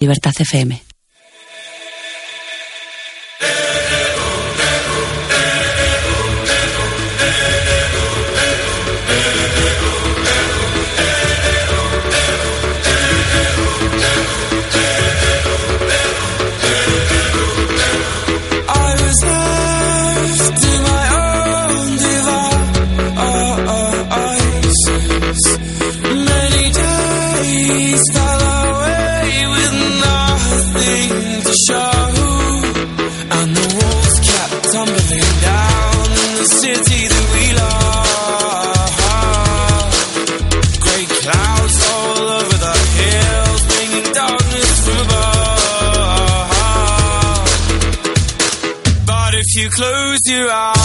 Libertad FM. you uh, are.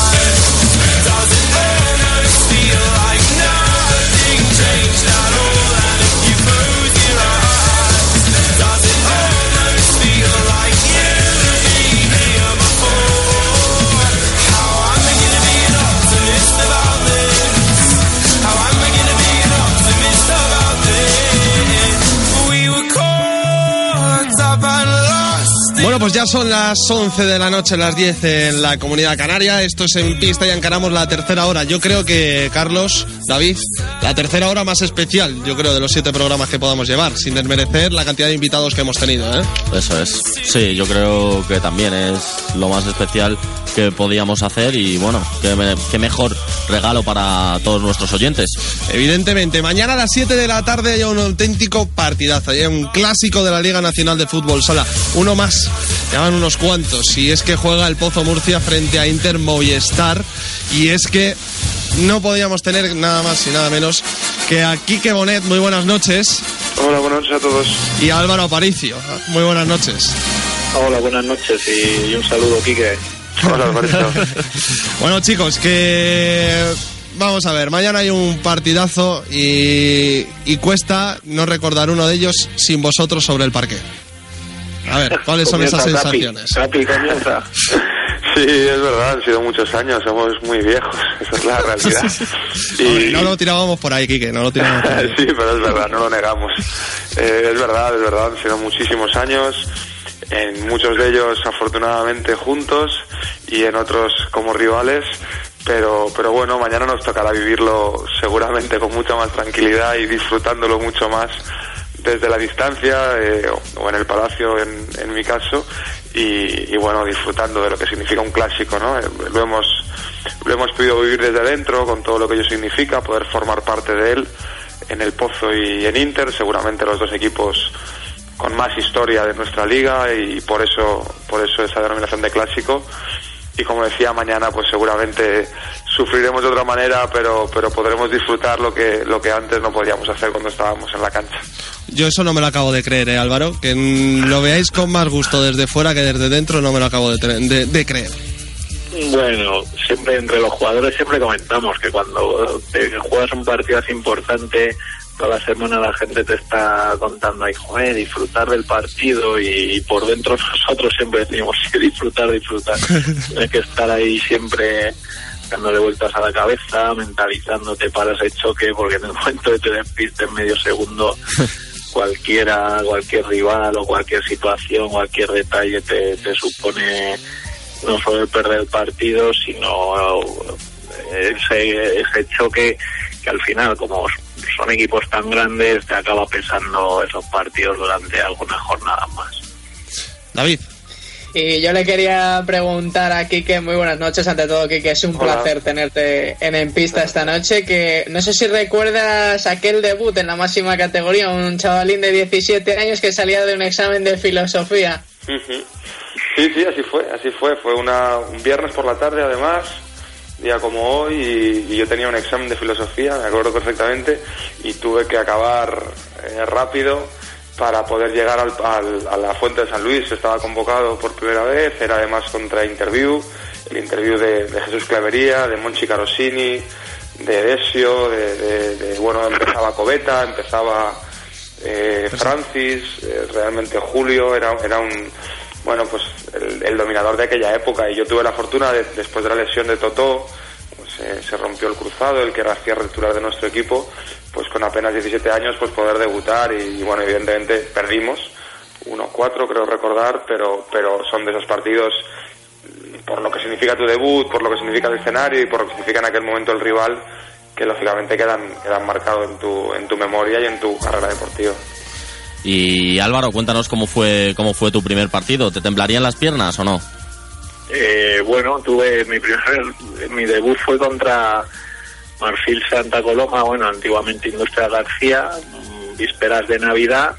Ya son las 11 de la noche, las 10 en la comunidad canaria. Esto es en pista y encaramos la tercera hora. Yo creo que, Carlos, David, la tercera hora más especial, yo creo, de los siete programas que podamos llevar, sin desmerecer la cantidad de invitados que hemos tenido. ¿eh? Eso es. Sí, yo creo que también es lo más especial que podíamos hacer y bueno, qué, me- qué mejor regalo para todos nuestros oyentes. Evidentemente, mañana a las 7 de la tarde hay un auténtico partidazo. Hay un clásico de la Liga Nacional de Fútbol Sala. Uno más, llaman unos cuantos. Y es que juega el Pozo Murcia frente a Inter Movistar. Y es que no podíamos tener nada más y nada menos que a Quique Bonet. Muy buenas noches. Hola, buenas noches a todos. Y a Álvaro Aparicio. Muy buenas noches. Hola, buenas noches y, un saludo, Quique. Hola, Alvarito. Bueno, chicos, que. Vamos a ver, mañana hay un partidazo y, y cuesta no recordar uno de ellos sin vosotros sobre el parque. A ver, ¿cuáles son esas Capi. sensaciones? Capi, comienza. Sí, es verdad, han sido muchos años, somos muy viejos, esa es la realidad. Hombre, no lo tirábamos por ahí, Quique, no lo tirábamos por ahí. sí, pero es verdad, no lo negamos. Eh, es verdad, es verdad, han sido muchísimos años, en muchos de ellos afortunadamente juntos y en otros como rivales, pero, pero bueno, mañana nos tocará vivirlo seguramente con mucha más tranquilidad y disfrutándolo mucho más desde la distancia eh, o- o en el palacio en, en mi caso y, y, bueno disfrutando de lo que significa un clásico no Eh, lo hemos lo hemos podido vivir desde dentro con todo lo que ello significa poder formar parte de él en el Pozo y en Inter seguramente los dos equipos con más historia de nuestra liga y por eso por eso esa denominación de clásico y como decía mañana pues seguramente sufriremos de otra manera pero pero podremos disfrutar lo que lo que antes no podíamos hacer cuando estábamos en la cancha Yo eso no me lo acabo de creer, ¿eh, Álvaro? Que mm, lo veáis con más gusto desde fuera que desde dentro, no me lo acabo de, de- de creer. Bueno, siempre entre los jugadores siempre comentamos que cuando te juegas un partido así importante, toda la semana la gente te está contando ahí, joder, disfrutar del partido y, por dentro nosotros siempre decimos, sí, disfrutar, disfrutar. Tienes que estar ahí siempre dándole vueltas a la cabeza, mentalizándote para ese choque, porque en el momento de te despistes medio segundo, cualquiera, cualquier rival o cualquier situación, cualquier detalle te, te supone no solo el perder el partido, sino ese, ese choque que al final, como son equipos tan grandes, te acaba pesando esos partidos durante algunas jornadas más. David. Y yo le quería preguntar a Kike, muy buenas noches, ante todo Kike, es un Hola. placer tenerte en En Pista esta noche, que no sé si recuerdas aquel debut en la máxima categoría, un chavalín de 17 años que salía de un examen de filosofía. Sí, sí, así fue, así fue. Fue una, un viernes por la tarde, además, día como hoy, y, y yo tenía un examen de filosofía, me acuerdo perfectamente, y tuve que acabar eh, rápido para poder llegar al- al- a la Fuente de San Luis. Estaba convocado por primera vez, era además contra Interview, el interview de, de Jesús Clavería, de Monchi Carosini, de Desio, de, de- de- bueno, empezaba Coveta, empezaba eh, Francis, eh, realmente Julio, era, era un, bueno, pues el, el dominador de aquella época. Y yo tuve la fortuna de, después de la lesión de Totó, pues, se rompió el cruzado, el que era cierre titular de nuestro equipo, pues con apenas 17 años pues poder debutar y, y, bueno, evidentemente perdimos. 1-4 creo recordar, pero, pero son de esos partidos por lo que significa tu debut, por lo que significa el escenario y por lo que significa en aquel momento el rival, que lógicamente quedan, quedan marcados en tu, en tu memoria y en tu carrera deportiva. Y Álvaro, cuéntanos cómo fue cómo fue tu primer partido. ¿Te temblarían las piernas o no? Eh, bueno, tuve mi primer, mi debut fue contra Marfil Santa Coloma, bueno, antiguamente Industria García, mm, vísperas de Navidad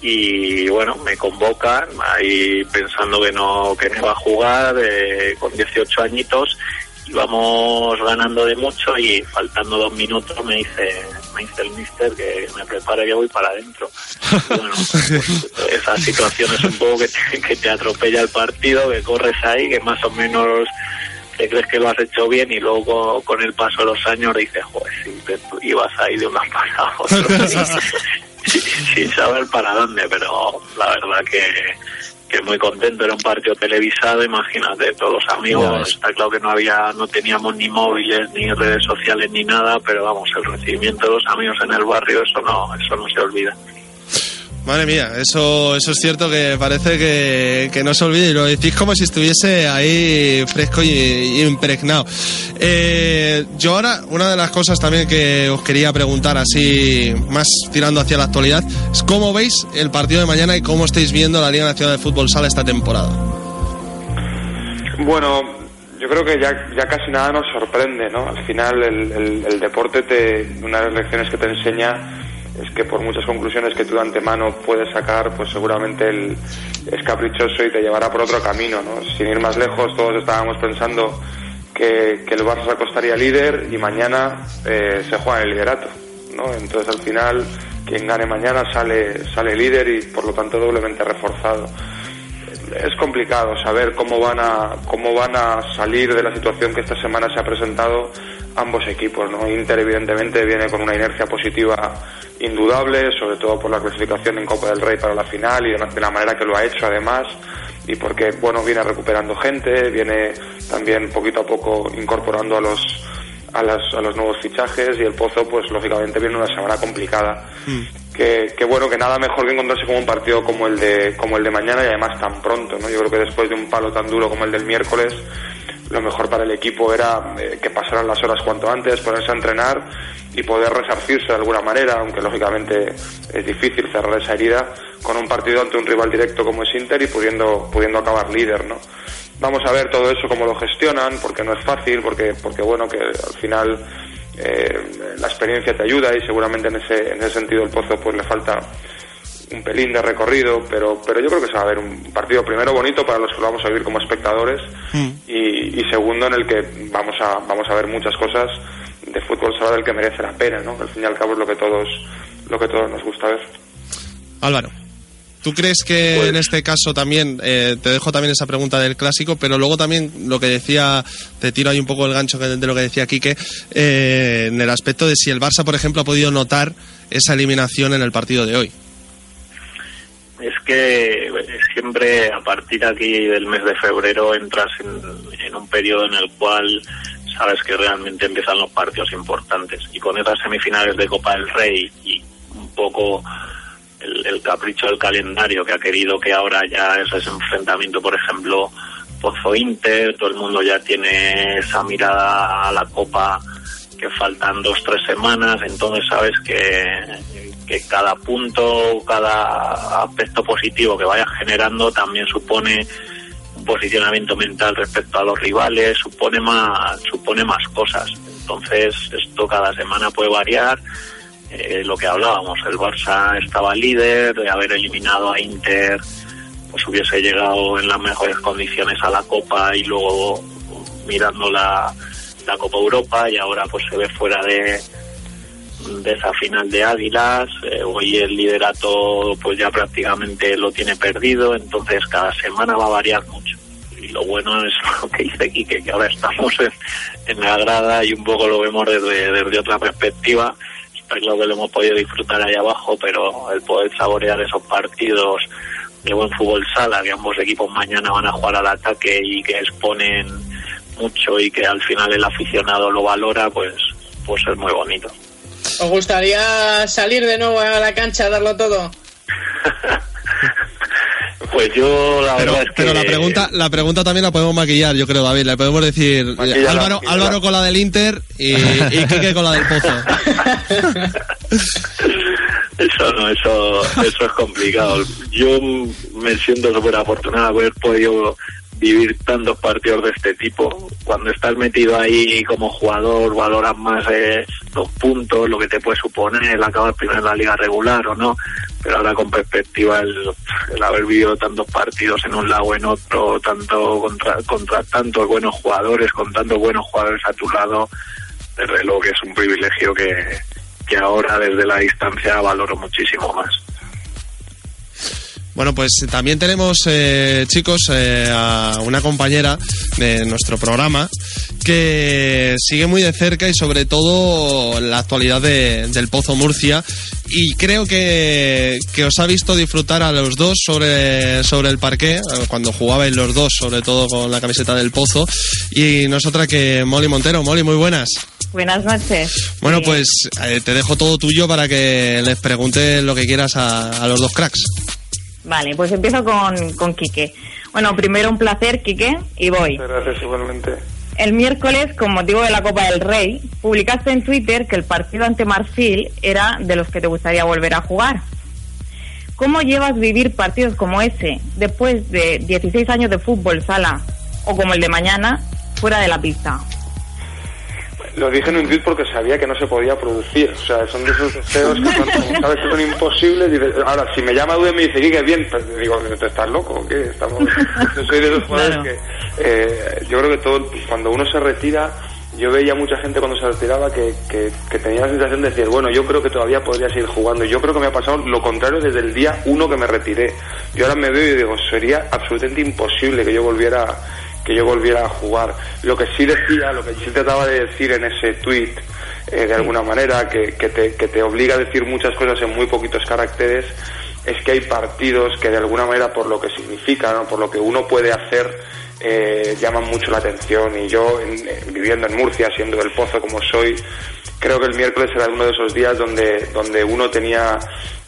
y bueno, me convocan ahí pensando que no que no iba a jugar eh, con 18 añitos íbamos ganando de mucho y faltando dos minutos me dice me dice el mister que me prepare que voy para adentro. Bueno pues, esas situaciones un poco que te, que te atropella el partido que corres ahí que más o menos te crees que lo has hecho bien y luego con el paso de los años dices joder si te ibas ahí de una para otra sin, sin saber para dónde pero la verdad que que muy contento, era un partido televisado, imagínate, todos los amigos, está claro que no había, no teníamos ni móviles, ni redes sociales, ni nada, pero vamos, el recibimiento de los amigos en el barrio, eso no, eso no se olvida. Madre mía, eso, eso es cierto que parece que, que no se olvide y lo decís como si estuviese ahí fresco y, impregnado. Eh, yo ahora, una de las cosas también que os quería preguntar así, más tirando hacia la actualidad, es cómo veis el partido de mañana y cómo estáis viendo la Liga Nacional de Fútbol Sala esta temporada. Bueno, yo creo que ya, ya casi nada nos sorprende, ¿no? Al final el- el deporte, te, una de las lecciones que te enseña es que por muchas conclusiones que tú de antemano puedes sacar, pues seguramente el, es caprichoso y te llevará por otro camino, ¿no? Sin ir más lejos, todos estábamos pensando que, el Barça se acostaría líder y mañana eh, se juega el liderato, ¿no? Entonces al final quien gane mañana sale, sale líder y por lo tanto doblemente reforzado es complicado saber cómo van a cómo van a salir de la situación que esta semana se ha presentado ambos equipos no Inter evidentemente viene con una inercia positiva indudable sobre todo por la clasificación en Copa del Rey para la final y de la- manera que lo ha hecho además y porque bueno viene recuperando gente viene también poquito a poco incorporando a los a, las- a los nuevos fichajes y el Pozo pues lógicamente viene una semana complicada. Que, que bueno que nada mejor que encontrarse con un partido como el de como el de mañana y además tan pronto no yo creo que después de un palo tan duro como el del miércoles lo mejor para el equipo era eh, que pasaran las horas cuanto antes ponerse a entrenar y poder resarcirse de alguna manera aunque lógicamente es difícil cerrar esa herida con un partido ante un rival directo como es Inter y pudiendo pudiendo acabar líder no vamos a ver todo eso cómo lo gestionan porque no es fácil porque porque bueno que al final eh, la experiencia te ayuda y seguramente en ese en ese sentido el pozo pues le falta un pelín de recorrido pero pero yo creo que se va a ver un partido primero bonito para los que lo vamos a vivir como espectadores y, y segundo en el que vamos a vamos a ver muchas cosas de fútbol sala del que merece la pena no que al fin y al cabo es lo que todos lo que todos nos gusta ver Álvaro. ¿Tú crees que Pues- en este caso también, eh, te dejo también esa pregunta del clásico, pero luego también lo que decía, te tiro ahí un poco el gancho que- de lo que decía Quique, eh, en el aspecto de si el Barça, por ejemplo, ha podido notar esa eliminación en el partido de hoy? Es que siempre a partir de aquí del mes de febrero entras en, en un periodo en el cual sabes que realmente empiezan los partidos importantes. Y con esas semifinales de Copa del Rey y un poco el, el capricho del calendario que ha querido que ahora ya ese enfrentamiento, por ejemplo, Pozo Inter, todo el mundo ya tiene esa mirada a la Copa que faltan dos, tres semanas, entonces sabes que, cada punto, cada aspecto positivo que vaya generando también supone un posicionamiento mental respecto a los rivales, supone más, supone más cosas. Entonces esto cada semana puede variar. Eh, lo que hablábamos, el Barça estaba líder, de haber eliminado a Inter, pues hubiese llegado en las mejores condiciones a la Copa y luego mirando la, la Copa Europa y ahora pues se ve fuera de, esa final de Águilas. Eh, hoy el liderato pues ya prácticamente lo tiene perdido, entonces cada semana va a variar mucho. Y lo bueno es lo que dice Quique, que ahora estamos en, la grada y un poco lo vemos desde, desde otra perspectiva. Está claro que lo hemos podido disfrutar ahí abajo, pero el poder saborear esos partidos de buen fútbol sala, que ambos equipos mañana van a jugar al ataque y que exponen mucho y que al final el aficionado lo valora, pues, pues es muy bonito. ¿Os gustaría salir de nuevo a la cancha a darlo todo? Pues yo la Pero, verdad es que pero la pregunta, la pregunta también la podemos maquillar, yo creo, David. Le podemos decir Álvaro. Álvaro con la del Inter y, y Quique con la del Pozo. Eso no, eso, eso es complicado. Yo me siento súper afortunado de haber podido vivir tantos partidos de este tipo. Cuando estás metido ahí como jugador, valoras más eh, los puntos, lo que te puede suponer el acabar primero en la liga regular o no. Pero ahora con perspectiva el, el haber vivido tantos partidos en un lado o en otro, tanto contra, contra tantos buenos jugadores, con tantos buenos jugadores a tu lado, luego que es un privilegio que, que ahora desde la distancia valoro muchísimo más. Bueno, pues también tenemos, eh, chicos, eh, a una compañera de nuestro programa que sigue muy de cerca y sobre todo la actualidad de- del Pozo Murcia y creo que, que os ha visto disfrutar a los dos sobre, sobre el parqué, eh, cuando jugabais los dos, sobre todo con la camiseta del Pozo, y nosotras que Molly Montero. Molly, muy buenas. Buenas noches. Bueno, pues eh, te dejo todo tuyo para que les preguntes lo que quieras a, a los dos cracks. Vale, pues empiezo con, con Quique. Bueno, primero un placer, Quique, y voy. Gracias igualmente. El miércoles, con motivo de la Copa del Rey, publicaste en Twitter que el partido ante Marfil era de los que te gustaría volver a jugar. ¿Cómo llevas vivir partidos como ese después de 16 años de fútbol sala o como el de mañana fuera de la pista? Lo dije en un tweet porque sabía que no se podía producir. O sea, son de esos deseos que son, como sabes que son imposibles. Ahora, si me llama Dude y me dice, ¿qué bien? Pues digo, ¿te estás loco o qué? Estamos... Yo soy de esos jugadores Claro. que eh, yo creo que todo, cuando uno se retira, yo veía mucha gente cuando se retiraba que, que, que tenía la sensación de decir, bueno, yo creo que todavía podría seguir jugando. Yo creo que me ha pasado lo contrario desde el día uno que me retiré. Yo ahora me veo y digo, sería absolutamente imposible que yo volviera que yo volviera a jugar. Lo que sí decía, lo que sí trataba de decir en ese tweet, eh, de alguna manera, que, que, te, que te obliga a decir muchas cosas en muy poquitos caracteres, es que hay partidos que de alguna manera, por lo que significan, o por lo que uno puede hacer, eh, llaman mucho la atención. Y yo, en- eh, viviendo en Murcia, siendo del Pozo como soy, creo que el miércoles era uno de esos días donde, donde uno tenía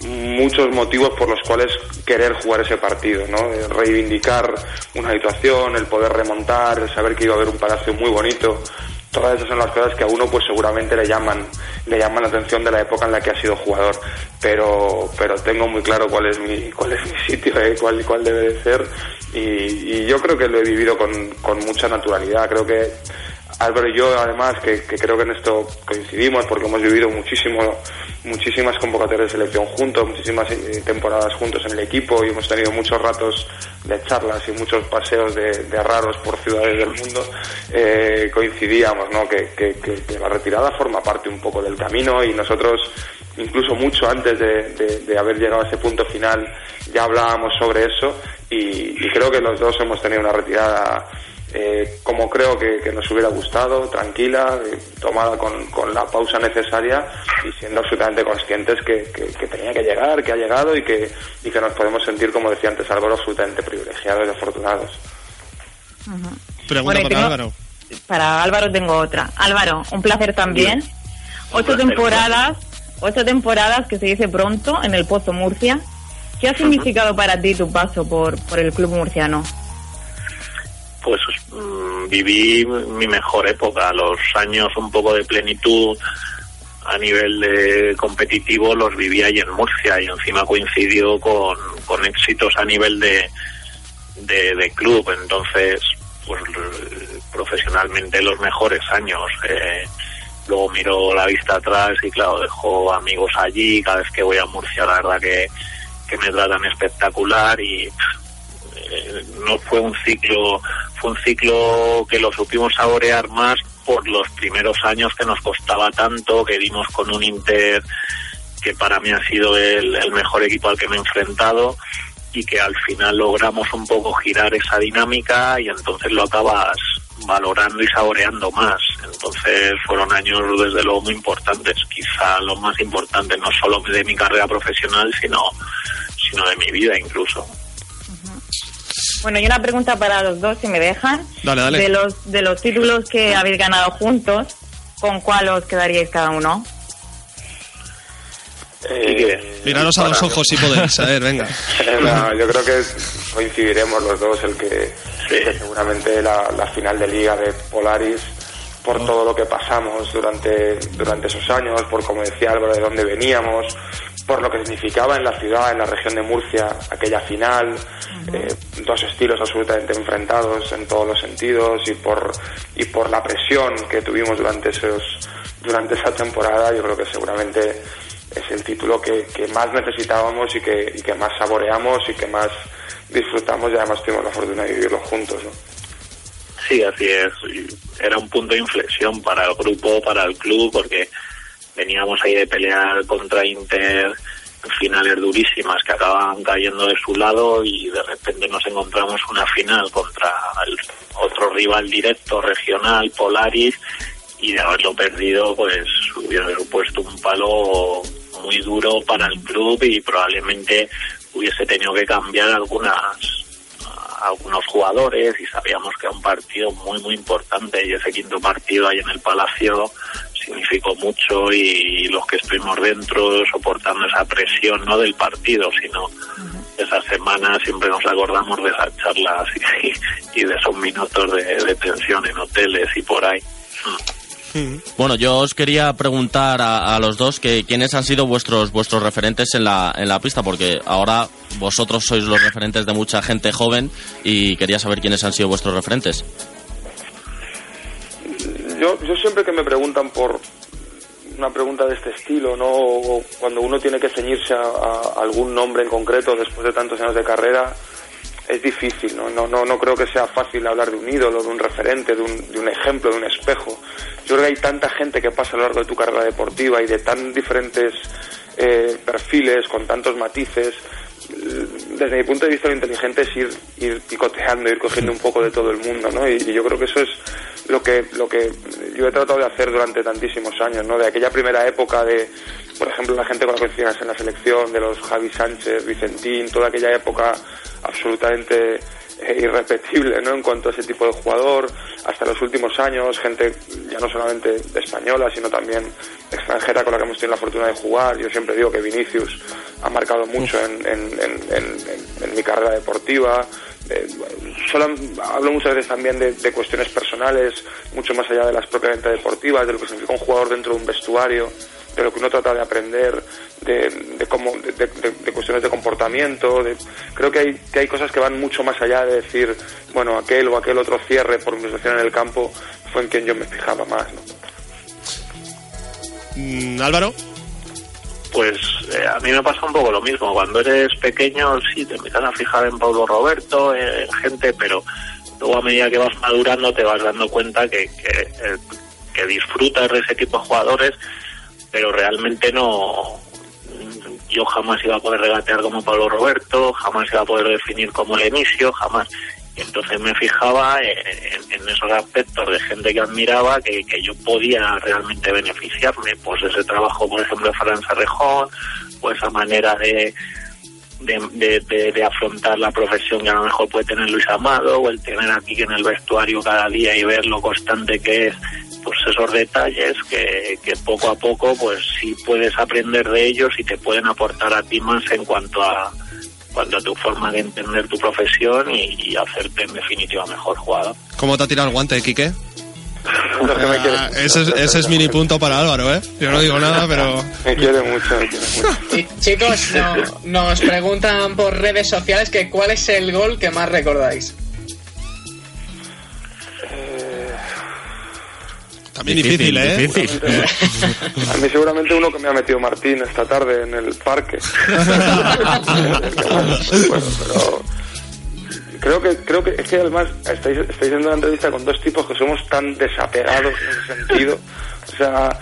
muchos motivos por los cuales querer jugar ese partido, ¿no? Reivindicar una situación, el poder remontar, el saber que iba a haber un palacio muy bonito. Todas esas son las cosas que a uno pues seguramente le llaman, le llaman la atención de la época en la que ha sido jugador. Pero, pero tengo muy claro cuál es mi, cuál es mi sitio, ¿eh? cuál, cuál debe de ser. Y, y yo creo que lo he vivido con, con mucha naturalidad. Creo que Álvaro y yo, además, que, creo que en esto coincidimos porque hemos vivido muchísimo, muchísimas convocatorias de selección juntos, muchísimas eh, temporadas juntos en el equipo y hemos tenido muchos ratos de charlas y muchos paseos de, raros por ciudades del mundo. Eh, coincidíamos, ¿no? Que, que- que- que la retirada forma parte un poco del camino y nosotros, incluso mucho antes de, de- de haber llegado a ese punto final, ya hablábamos sobre eso y, y creo que los dos hemos tenido una retirada eh, como creo que, que nos hubiera gustado, tranquila, eh, tomada con, con la pausa necesaria y siendo absolutamente conscientes que, que- que tenía que llegar, que ha llegado y que, y que nos podemos sentir, como decía antes Álvaro, absolutamente privilegiados y afortunados. Pregunta Bueno, para tengo- Álvaro. Para Álvaro tengo otra. Álvaro, un placer también. Ocho placer, temporadas, ocho temporadas que se dice pronto en el Pozo Murcia. ¿Qué ha significado para ti tu paso por, por el club murciano? Pues mm, viví mi mejor época, los años un poco de plenitud a nivel de competitivo los viví ahí en Murcia y encima coincidió con, con éxitos a nivel de, de, club, entonces pues profesionalmente los mejores años. eh, luego miro la vista atrás y claro, dejo amigos allí, cada vez que voy a Murcia la verdad que, que me tratan espectacular y eh, no fue un ciclo, fue un ciclo que lo supimos saborear más por los primeros años que nos costaba tanto, que dimos con un Inter que para mí ha sido el, mejor equipo al que me he enfrentado y que al final logramos un poco girar esa dinámica y entonces lo acabas valorando y saboreando más. Entonces fueron años desde luego muy importantes, quizá los más importantes no solo de mi carrera profesional, sino, sino de mi vida incluso. Bueno, y una pregunta para los dos, si me dejan. Dale, dale. De los, de los títulos que habéis ganado juntos, ¿con cuál os quedaríais cada uno? Eh, Miraros a los ojos si podéis. A ver, venga. No, yo creo que coincidiremos los dos el que, Sí. que seguramente la, la final de liga de Polaris por todo lo que pasamos durante durante esos años, por como decía Álvaro de dónde veníamos, por lo que significaba en la ciudad, en la región de Murcia aquella final, eh, dos estilos absolutamente enfrentados en todos los sentidos y por y por la presión que tuvimos durante esos durante esa temporada, yo creo que seguramente es el título que, que más necesitábamos y que, y que más saboreamos y que más disfrutamos y además tuvimos la fortuna de vivirlo juntos. ¿no? Sí, así es. Era un punto de inflexión para el grupo, para el club, porque veníamos ahí de pelear contra Inter finales durísimas que acababan cayendo de su lado y de repente nos encontramos una final contra el otro rival directo regional, Polaris, y de haberlo perdido, pues hubiera supuesto un palo muy duro para el club y probablemente hubiese tenido que cambiar algunas algunos jugadores y sabíamos que era un partido muy muy importante y ese quinto partido ahí en el Palacio significó mucho y los que estuvimos dentro soportando esa presión no del partido sino esa semana siempre nos acordamos de esas charlas y, y de esos minutos de, de tensión en hoteles y por ahí. Bueno, yo os quería preguntar a, a los dos que quiénes han sido vuestros vuestros referentes en la, en la pista, porque ahora vosotros sois los referentes de mucha gente joven y quería saber quiénes han sido vuestros referentes. Yo, yo siempre que me preguntan por una pregunta de este estilo, ¿no? O cuando uno tiene que ceñirse a, algún nombre en concreto después de tantos años de carrera, es difícil, ¿no? No, no, no creo que sea fácil hablar de un ídolo, de un referente, de un, de un ejemplo, de un espejo. Yo creo que hay tanta gente que pasa a lo largo de tu carrera deportiva y de tan diferentes eh, perfiles, con tantos matices. Desde mi punto de vista, lo inteligente es ir, ir picoteando, ir cogiendo un poco de todo el mundo, ¿no? Y, y yo creo que eso es lo que, lo que yo he tratado de hacer durante tantísimos años, ¿no? De aquella primera época de, por ejemplo, la gente con la que en la selección, de los Javi Sánchez, Vicentín, toda aquella época absolutamente eh, irrepetible, ¿no? En cuanto a ese tipo de jugador, hasta los últimos años, gente ya no solamente española, sino también extranjera con la que hemos tenido la fortuna de jugar. Yo siempre digo que Vinicius ha marcado mucho en, en- en- en- en- en mi carrera deportiva. Eh, solo hablo muchas veces también de, de cuestiones personales, mucho más allá de las propiamente deportivas, de lo que significa un jugador dentro de un vestuario, de lo que uno trata de aprender, de, de cómo, de, de- de cuestiones de comportamiento. de- creo que hay, que hay cosas que van mucho más allá de decir, bueno, aquel o aquel otro cierre por mi situación en el campo fue en quien yo me fijaba más. ¿no? Mm, Álvaro. Pues eh, a mí me pasa un poco lo mismo. Cuando eres pequeño, sí, te empiezas a fijar en Pablo Roberto, eh, en gente, pero luego a medida que vas madurando te vas dando cuenta que, que, eh, que disfrutas de ese tipo de jugadores, pero realmente no. Yo jamás iba a poder regatear como Pablo Roberto, jamás iba a poder definir como Lenisio, jamás. Y entonces me fijaba en, en esos aspectos de gente que admiraba que, que yo podía realmente beneficiarme. Pues ese trabajo, por ejemplo, de Fran Sarrejón, o esa manera de, de, de- de- de afrontar la profesión que a lo mejor puede tener Luis Amado, o el tener aquí en el vestuario cada día y ver lo constante que es, pues esos detalles que, que poco a poco, pues sí puedes aprender de ellos y te pueden aportar a ti más en cuanto a cuanto a tu forma de entender tu profesión y, y hacerte en definitiva mejor jugador. ¿Cómo te ha tirado el guante, Quique? Que me Ah, ese, es, ese es mini punto para Álvaro, ¿eh? Yo no digo nada, pero... Me quiere mucho, me quiere mucho. Y, chicos, no- nos preguntan por redes sociales que cuál es el gol que más recordáis. También difícil, ¿eh? difícil. A mí seguramente uno que me ha metido Martín esta tarde en el parque. bueno, pero creo que creo que es que además estáis, estáis en una entrevista con dos tipos que somos tan desapegados en ese sentido. O sea,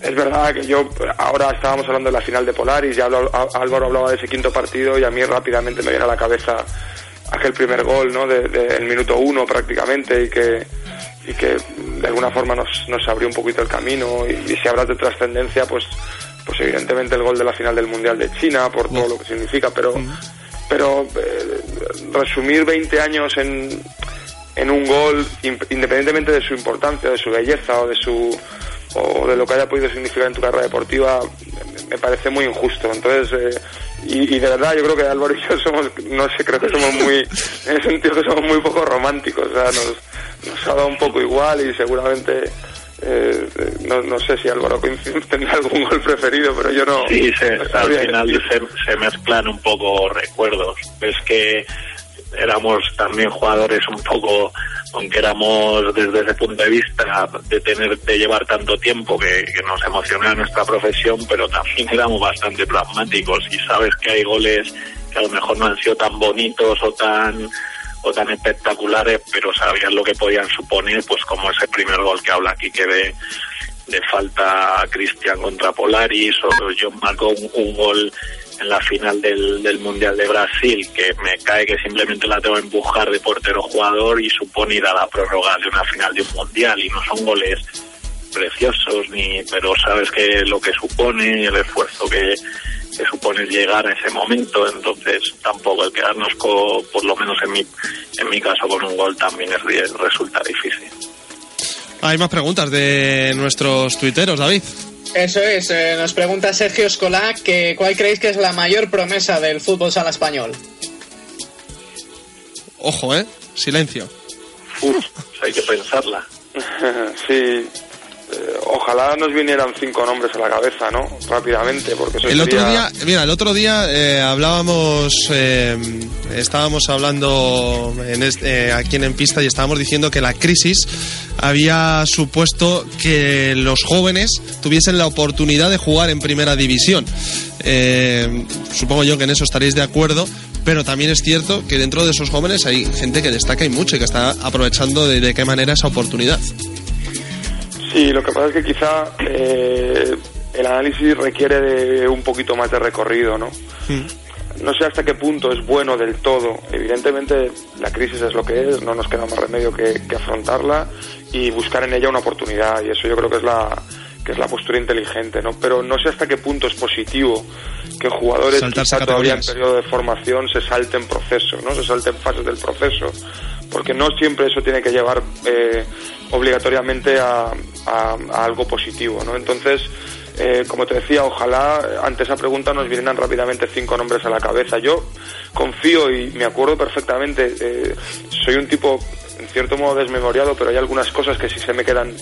es verdad que yo ahora estábamos hablando de la final de Polaris y hablo- Á- Álvaro hablaba de ese quinto partido y a mí rápidamente me viene a la cabeza aquel primer gol, ¿no? De, de- el minuto uno prácticamente y que y que de alguna forma nos, nos abrió un poquito el camino y, y si hablas de trascendencia pues pues evidentemente el gol de la final del mundial de China por todo lo que significa pero pero eh, resumir 20 años en en un gol in- independientemente de su importancia de su belleza o de su o de lo que haya podido significar en tu carrera deportiva me- parece muy injusto. Entonces eh, y, y de verdad yo creo que Álvaro y yo somos no sé creo que somos muy en el sentido que somos muy poco románticos o sea nos, nos ha dado un poco igual y seguramente eh, no, no sé si Álvaro tendrá algún gol preferido pero yo no. Sí, se- no al final se mezclan un poco recuerdos. Es que éramos también jugadores un poco, aunque éramos desde ese punto de vista de tener de llevar tanto tiempo que, que nos emocionaba nuestra profesión, pero también éramos bastante pragmáticos y sabes que hay goles que a lo mejor no han sido tan bonitos o tan o tan espectaculares, pero sabías lo que podían suponer, pues como ese primer gol que habla aquí que de de falta a Cristian contra Polaris o John marcó un, un gol en la final del, del Mundial de Brasil que me cae que simplemente la tengo que empujar de portero jugador y supone ir a la prórroga de una final de un Mundial y no son goles preciosos ni pero sabes que lo que supone el esfuerzo que, que supone llegar a ese momento entonces tampoco el quedarnos co- por lo menos en mi en mi caso con un gol también es, resulta difícil Hay más preguntas de nuestros tuiteros, David. Eso es, eh, nos pregunta Sergio Escolá que cuál creéis que es la mayor promesa del fútbol sala español. Ojo, ¿eh? Silencio. Uf, hay que pensarla sí. Eh, ojalá nos vinieran cinco nombres a la cabeza, ¿no? Rápidamente, porque eso El otro día, mira, el otro día eh, hablábamos, eh, estábamos hablando en este- aquí en, en pista y estábamos diciendo que la crisis había supuesto que los jóvenes tuviesen la oportunidad de jugar en primera división. Supongo yo que en eso estaréis de acuerdo, pero también es cierto que dentro de esos jóvenes hay gente que destaca y mucho y que está aprovechando de, de qué manera esa oportunidad. Sí, lo que pasa es que quizá eh, el análisis requiere de un poquito más de recorrido, ¿no? No sé hasta qué punto es bueno del todo. Evidentemente la crisis es lo que es, no nos queda más remedio que, que afrontarla y buscar en ella una oportunidad y eso yo creo que es la que es la postura inteligente, ¿no? Pero no sé hasta qué punto es positivo que jugadores quizá todavía en periodo de formación se salten procesos, ¿no? Se salten fases del proceso, porque no siempre eso tiene que llevar eh, obligatoriamente a, algo positivo, ¿no? Entonces, eh, como te decía, ojalá ante esa pregunta nos vinieran rápidamente cinco nombres a la cabeza. Yo confío y me acuerdo perfectamente, eh, soy un tipo en cierto modo desmemoriado, pero hay algunas cosas que sí se me quedan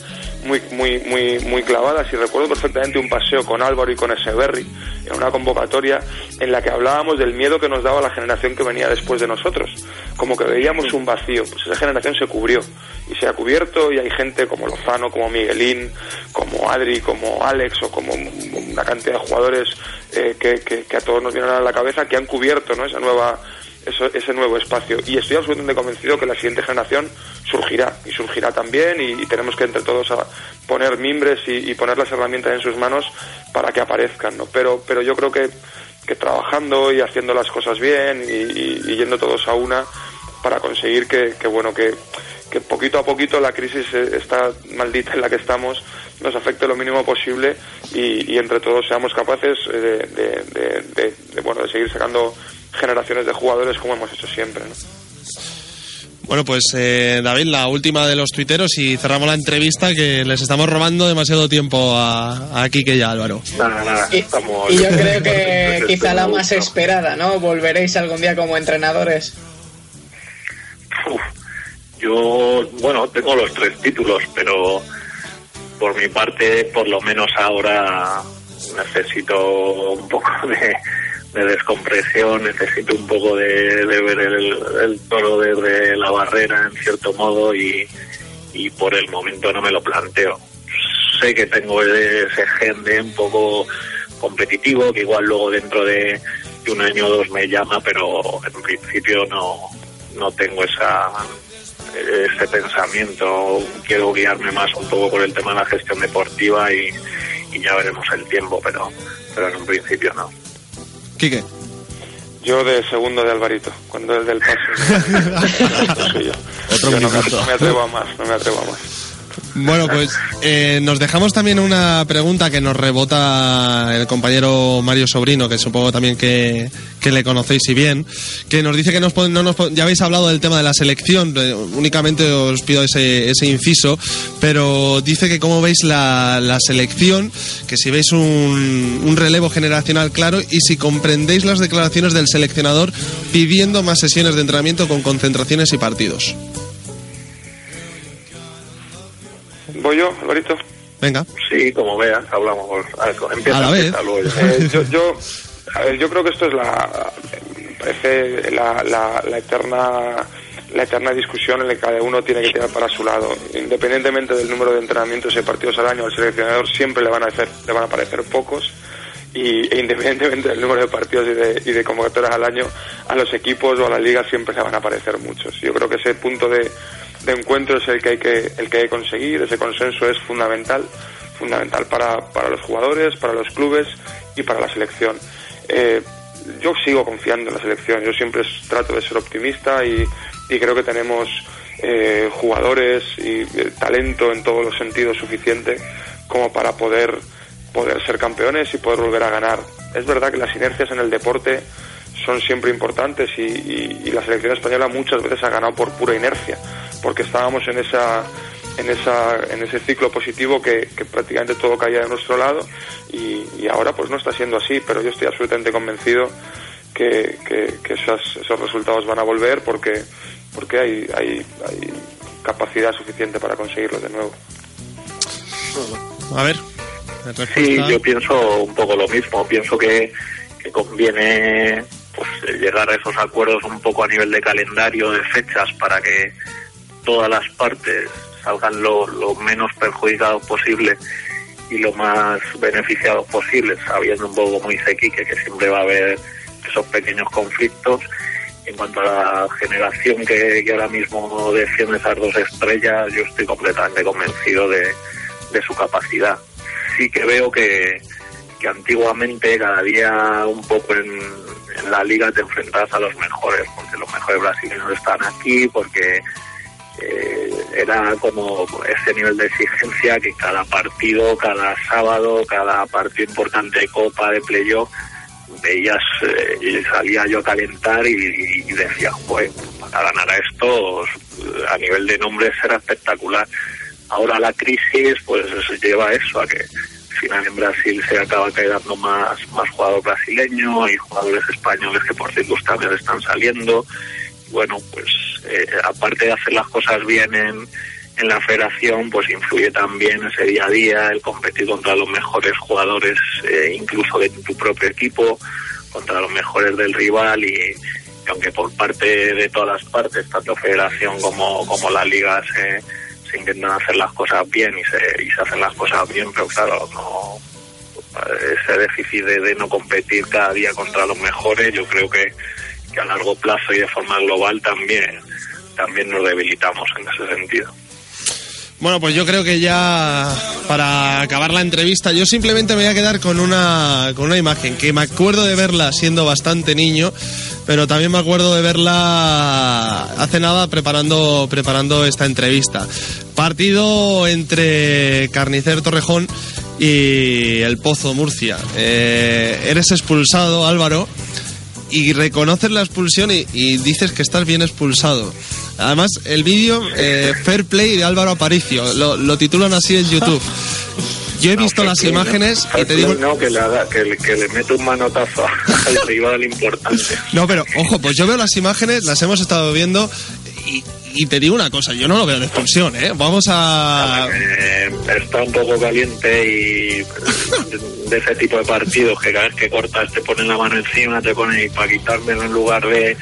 muy, muy, muy, muy clavadas y recuerdo perfectamente un paseo con Álvaro y con Eseberry en una convocatoria en la que hablábamos del miedo que nos daba la generación que venía después de nosotros, como que veíamos un vacío, pues esa generación se cubrió y se ha cubierto y hay gente como Lozano, como Miguelín, como Adri, como Alex o como una cantidad de jugadores eh, que, que- que a todos nos vienen a la cabeza que han cubierto ¿no? esa nueva eso- ese nuevo espacio. Y estoy absolutamente convencido que la siguiente generación surgirá y surgirá también y, tenemos que entre todos a poner mimbres y, poner las herramientas en sus manos para que aparezcan. ¿no? Pero, pero yo creo que, que trabajando y haciendo las cosas bien y, yendo todos a una para conseguir que, que, bueno que, que poquito a poquito la crisis eh, esta maldita en la que estamos nos afecte lo mínimo posible y, y entre todos seamos capaces eh, de- de- de- de, bueno de seguir sacando generaciones de jugadores como hemos hecho siempre ¿no? Bueno, pues eh, David, la última de los tuiteros y cerramos la entrevista que les estamos robando demasiado tiempo a, a Kike y a Álvaro. Nada, nada, Y, estamos... y yo creo que quizá la más esperada, ¿no? Volveréis algún día como entrenadores. Uf, yo, bueno, tengo los tres títulos, pero por mi parte, por lo menos ahora necesito un poco de, de descompresión, necesito un poco de, ver el, toro desde la barrera, en cierto modo, y, y por el momento no me lo planteo. Sé que tengo ese gen de un poco competitivo, que igual luego dentro de, de un año o dos me llama, pero en principio no, no tengo esa ese pensamiento. Quiero guiarme más un poco por el tema de la gestión deportiva y, y ya veremos el tiempo, pero, pero en un principio no. Quique. Yo de segundo de Alvarito, cuando es del paso. soy yo. Otro Yo no, me, minuto. no me atrevo a más, no me atrevo a más. Bueno, pues eh, nos dejamos también una pregunta que nos rebota el compañero Mario Sobrino, que supongo también que, que le conocéis y bien, que nos dice que nos, no nos ya habéis hablado del tema de la selección, eh, únicamente os pido ese, ese inciso, pero dice que cómo veis la, la selección, que si veis un, un relevo generacional claro y si comprendéis las declaraciones del seleccionador pidiendo más sesiones de entrenamiento con concentraciones y partidos. ¿Voy yo, Alvarito? Venga. Sí, como veas, hablamos. Empieza, A la vez. Eh, yo, yo, a ver, yo creo que esto es la, parece la, la, la eterna la eterna discusión en la que cada uno tiene que tirar para su lado. Independientemente del número de entrenamientos y partidos al año, al seleccionador siempre le van a hacer, le van a parecer pocos y e independientemente del número de partidos y de, y de convocatorias al año, a los equipos o a la liga siempre le van a parecer muchos. Yo creo que ese punto de, de encuentro es el que hay que, el que hay que conseguir, ese consenso es fundamental, fundamental para, para los jugadores, para los clubes y para la selección. Eh, yo sigo confiando en la selección, yo siempre trato de ser optimista y, y creo que tenemos eh, jugadores y eh, talento en todos los sentidos suficiente como para poder poder ser campeones y poder volver a ganar. Es verdad que las inercias en el deporte son siempre importantes y, y- y la selección española muchas veces ha ganado por pura inercia, porque estábamos en esa en esa en ese ciclo positivo que, que prácticamente todo caía de nuestro lado y, y ahora pues no está siendo así, pero yo estoy absolutamente convencido que, que, que esas- esos resultados van a volver porque porque hay, hay, hay capacidad suficiente para conseguirlos de nuevo. A ver. Sí, yo pienso un poco lo mismo. Pienso que, que conviene pues eh, llegar a esos acuerdos un poco a nivel de calendario, de fechas, para que todas las partes salgan lo, menos perjudicados posible y lo más beneficiados posible, sabiendo un poco como dice Quique, que siempre va a haber esos pequeños conflictos. En cuanto a la generación que, que ahora mismo defiende esas dos estrellas, yo estoy completamente convencido de, de su capacidad. Sí que veo que, que antiguamente cada día un poco en, en la liga te enfrentabas a los mejores, porque los mejores brasileños están aquí, porque eh, era como ese nivel de exigencia que cada partido, cada sábado, cada partido importante de Copa, de Playoff, veías eh, salía yo a calentar y, decía, joder, para ganar a esto a nivel de nombres era espectacular. Ahora la crisis pues lleva eso, a que final en Brasil se acaba quedando más, más jugador brasileño y jugadores españoles que por circunstancias están saliendo. Bueno, pues eh, aparte de hacer las cosas bien en, en la federación, pues influye también ese día a día, el competir contra los mejores jugadores, eh, incluso de tu propio equipo, contra los mejores del rival y, y aunque por parte de todas las partes, tanto federación como, como la liga, se, se intentan hacer las cosas bien y se, y se hacen las cosas bien, pero claro, no ese déficit de, de no competir cada día contra los mejores, yo creo que, que a largo plazo y de forma global también, también nos debilitamos en ese sentido. Bueno, pues yo creo que ya para acabar la entrevista, yo simplemente me voy a quedar con una, con una imagen que me acuerdo de verla siendo bastante niño, pero también me acuerdo de verla hace nada preparando, preparando esta entrevista. Partido entre Carnicer Torrejón y el Pozo Murcia. Eh, eres expulsado, Álvaro, y reconoces la expulsión y, y dices que estás bien expulsado. Además, el vídeo eh, Fair Play de Álvaro Aparicio, lo, lo titulan así en YouTube. Yo he visto No, las imágenes no. y te digo... No, que le, haga, que, le- que le mete un manotazo al rival importante. No, pero ojo, pues yo veo las imágenes, las hemos estado viendo y, y te digo una cosa, yo no lo veo de expulsión, ¿eh? Vamos a... Eh, está un poco caliente y de ese tipo de partidos que cada vez que cortas te ponen la mano encima, te ponen y para quitármelo en lugar de,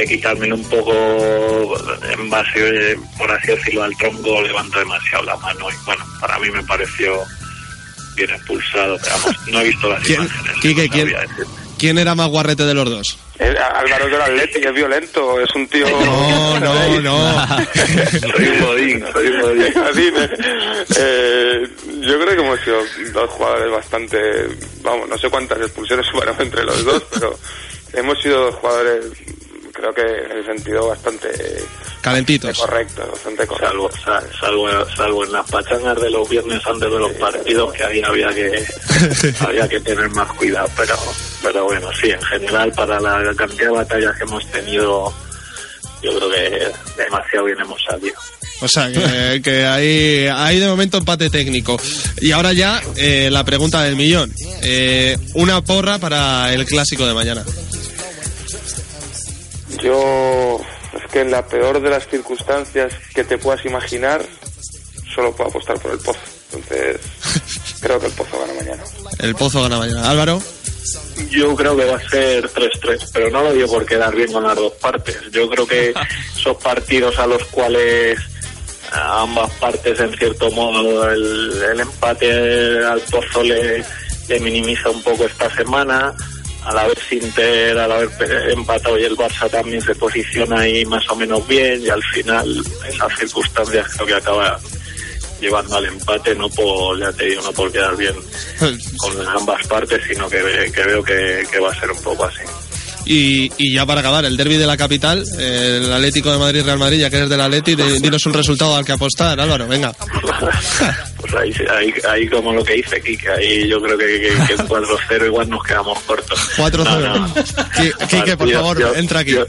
de quitármelo un poco en base, por así decirlo, al tronco, levanta demasiado la mano y bueno, para mí me pareció bien expulsado, pero vamos, no he visto las ¿Quién- imágenes. Quique, no quién- sabría decirte. ¿quién era más guarrete de los dos? Eh, Álvaro del Atlético es violento, es un tío... No, no, no. Soy un bodín, soy un bodín. Eh, yo creo que hemos sido dos jugadores bastante, vamos, no sé cuántas expulsiones hubo entre los dos, pero hemos sido dos jugadores, creo que en el sentido bastante Calentitos. correcto, bastante correcto. Salvo, sal- salvo, salvo en las pachangas de los viernes antes de los partidos, que ahí había que, había que tener más cuidado. Pero, pero bueno, sí, en general, para la cantidad de batallas que hemos tenido, yo creo que demasiado bien hemos salido. O sea, que, que hay, hay de momento empate técnico. Y ahora ya eh, la pregunta del millón. Eh, una porra para el clásico de mañana. Yo, es que en la peor de las circunstancias que te puedas imaginar, solo puedo apostar por el Pozo. Entonces, creo que el Pozo gana mañana. El Pozo gana mañana. Álvaro. Yo creo que va a ser 3-3, pero no lo digo por quedar bien con las dos partes. Yo creo que esos partidos a los cuales a ambas partes, en cierto modo, el, el empate al Pozo le, le minimiza un poco esta semana. A la vez Inter, al haber empatado y el Barça también se posiciona ahí más o menos bien y al final esas circunstancias creo que acaba llevando al empate, no por, ya te digo, no por quedar bien con ambas partes, sino que, que veo que, que va a ser un poco así. Y, y ya para acabar, el derby de la capital, el Atlético de Madrid-Real Madrid, ya que eres del Atleti, dinos un resultado al que apostar, Álvaro, venga. Ahí, ahí, ahí como lo que dice Kike, ahí yo creo que, que, que en 4-0 igual nos quedamos cortos. 4-0. No, no. Quique, por favor, yo- entra aquí. yo-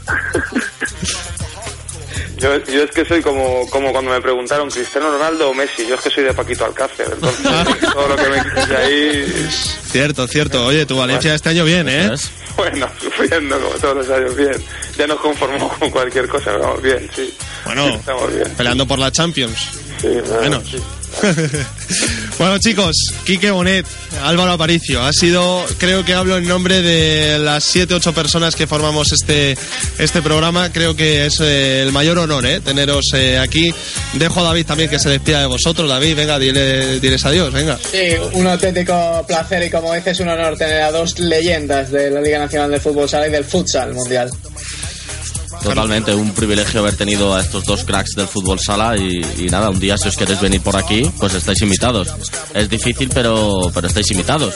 Yo, yo es que soy como, como cuando me preguntaron Cristiano Ronaldo o Messi. Yo es que soy de Paquito Alcácer. Entonces, todo lo que me quites de ahí, Cierto, cierto. Oye, tu Valencia este año bien, ¿eh? Bueno, sufriendo como todos los años, bien. Ya nos conformamos con cualquier cosa, vamos bien, sí. Bueno, Estamos bien. peleando por la Champions. Sí, nada, Menos. sí. bueno, chicos, Quique Bonet, Álvaro Aparicio, ha sido, creo que hablo en nombre de las 7, 8 personas que formamos este, este programa. Creo que es eh, el mayor honor, ¿eh? Teneros eh, aquí. Dejo a David también que se despida de vosotros. David, venga, dile, diles adiós, venga. Sí, un auténtico placer y como dices, un honor tener a dos leyendas de la Liga Nacional de Fútbol Sala y del futsal mundial. Totalmente, un privilegio haber tenido a estos dos cracks del fútbol sala y, nada, un día si os queréis venir por aquí, pues estáis invitados. Es difícil, pero, pero estáis invitados.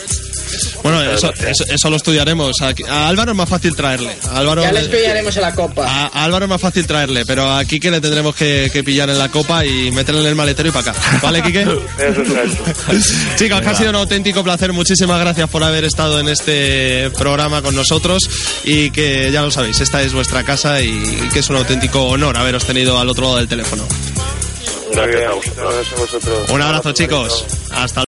Bueno, eso, eso, eso lo estudiaremos. Aquí- A Álvaro es más fácil traerle. A Álvaro, Ya les pillaremos en la copa. a, a Álvaro es más fácil traerle, pero a Quique le tendremos que, que pillar en la copa y meterle en el maletero y para acá. ¿Vale, Quique? Eso es eso. Chicos, que ha sido un auténtico placer. Muchísimas gracias por haber estado en este programa con nosotros y que ya lo sabéis, esta es vuestra casa y que es un auténtico honor haberos tenido al otro lado del teléfono. Muy Gracias bien, a vosotros. gracias a vosotros. Un abrazo, chicos. Hasta